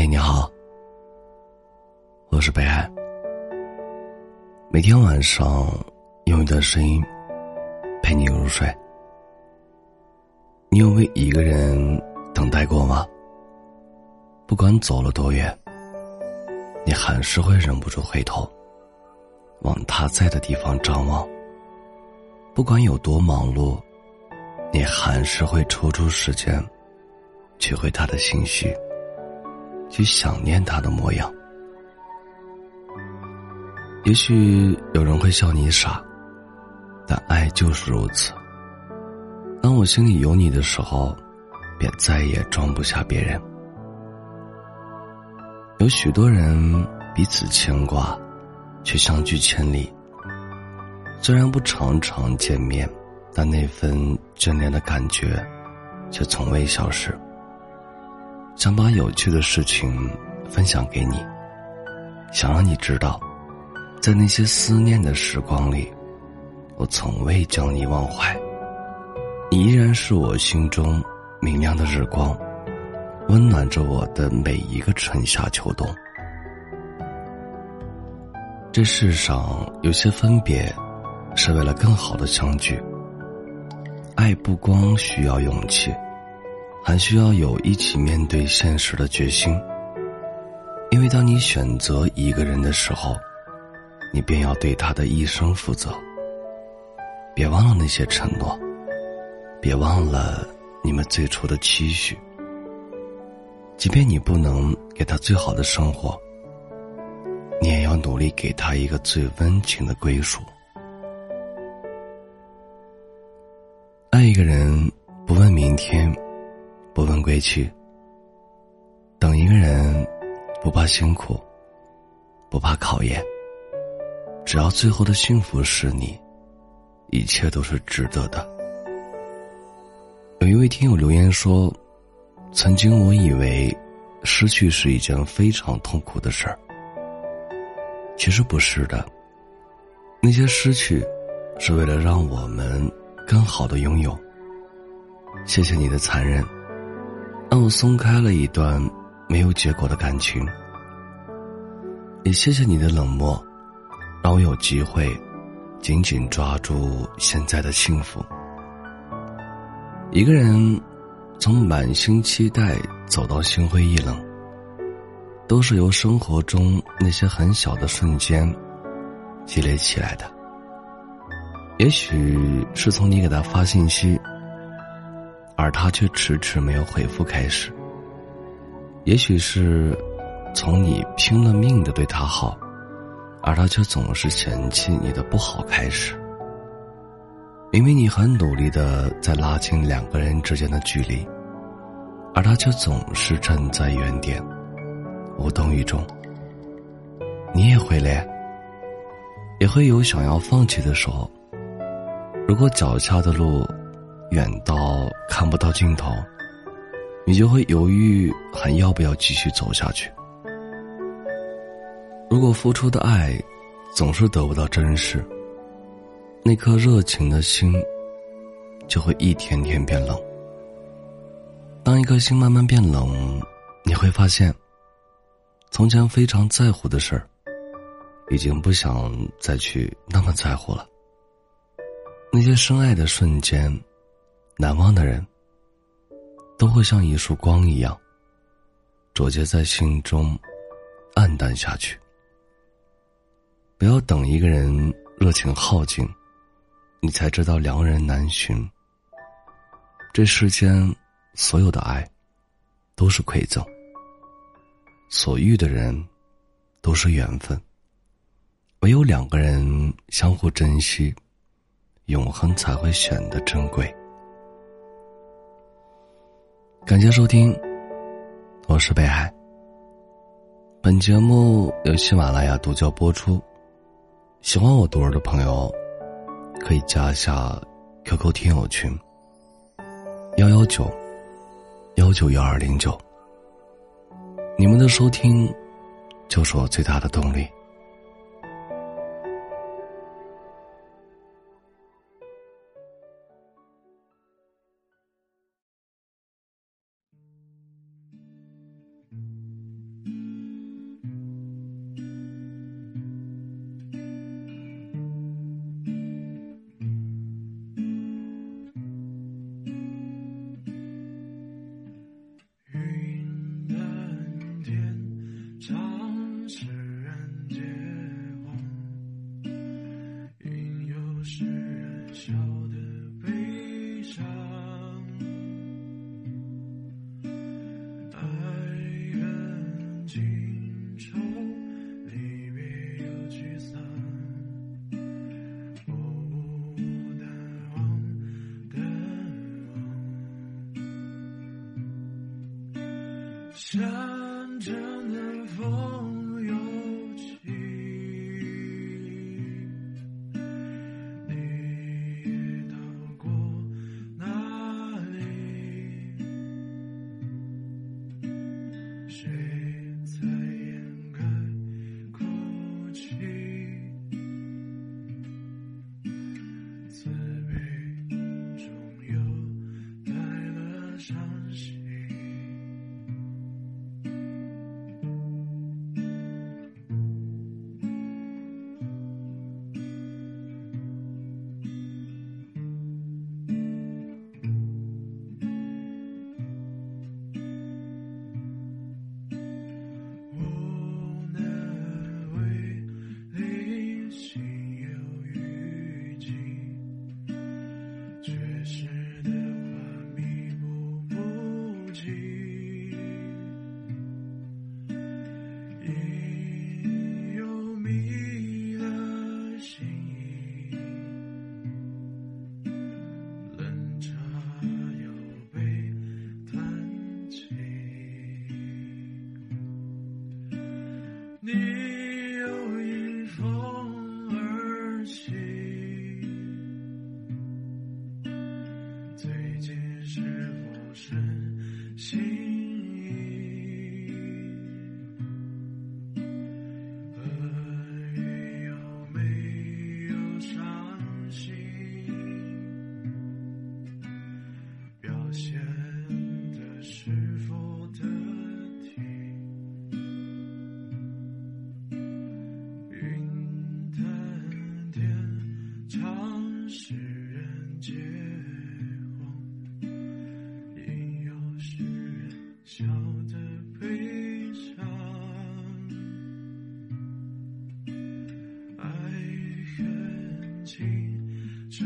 嘿，你好，我是北海。每天晚上用一段声音陪你入睡。你有为一个人等待过吗？不管走了多远，你还是会忍不住回头，往他在的地方张望。不管有多忙碌，你还是会抽出时间，去回他的心绪。去想念他的模样。也许有人会笑你傻，但爱就是如此。当我心里有你的时候，便再也装不下别人。有许多人彼此牵挂，却相距千里。虽然不常常见面，但那份眷恋的感觉，却从未消失。想把有趣的事情分享给你，想让你知道，在那些思念的时光里，我从未将你忘怀。你依然是我心中明亮的日光，温暖着我的每一个春夏秋冬。这世上有些分别，是为了更好的相聚。爱不光需要勇气。还需要有一起面对现实的决心，因为当你选择一个人的时候，你便要对他的一生负责。别忘了那些承诺，别忘了你们最初的期许。即便你不能给他最好的生活，你也要努力给他一个最温情的归属。爱一个人，不问明天。不问归去，等一个人，不怕辛苦，不怕考验。只要最后的幸福是你，一切都是值得的。有一位听友留言说：“曾经我以为，失去是一件非常痛苦的事儿，其实不是的。那些失去，是为了让我们更好的拥有。谢谢你的残忍。”让我松开了一段没有结果的感情，也谢谢你的冷漠，让我有机会紧紧抓住现在的幸福。一个人从满心期待走到心灰意冷，都是由生活中那些很小的瞬间积累起来的。也许是从你给他发信息。而他却迟迟没有回复。开始，也许是从你拼了命的对他好，而他却总是嫌弃你的不好。开始，明明你很努力的在拉近两个人之间的距离，而他却总是站在原点，无动于衷。你也会累，也会有想要放弃的时候。如果脚下的路。远到看不到尽头，你就会犹豫还要不要继续走下去。如果付出的爱总是得不到珍视，那颗热情的心就会一天天变冷。当一颗心慢慢变冷，你会发现，从前非常在乎的事儿，已经不想再去那么在乎了。那些深爱的瞬间。难忘的人，都会像一束光一样，灼结在心中，暗淡下去。不要等一个人热情耗尽，你才知道良人难寻。这世间所有的爱，都是馈赠；所遇的人，都是缘分。唯有两个人相互珍惜，永恒才会显得珍贵。感谢收听，我是北海。本节目由喜马拉雅独家播出。喜欢我读儿的朋友，可以加一下 QQ 听友群：幺幺九幺九幺二零九。你们的收听，就是我最大的动力。小的悲伤，爱恨情愁，离别又沮丧，我淡忘，淡忘，山城的风。笑的悲伤，爱恨情仇。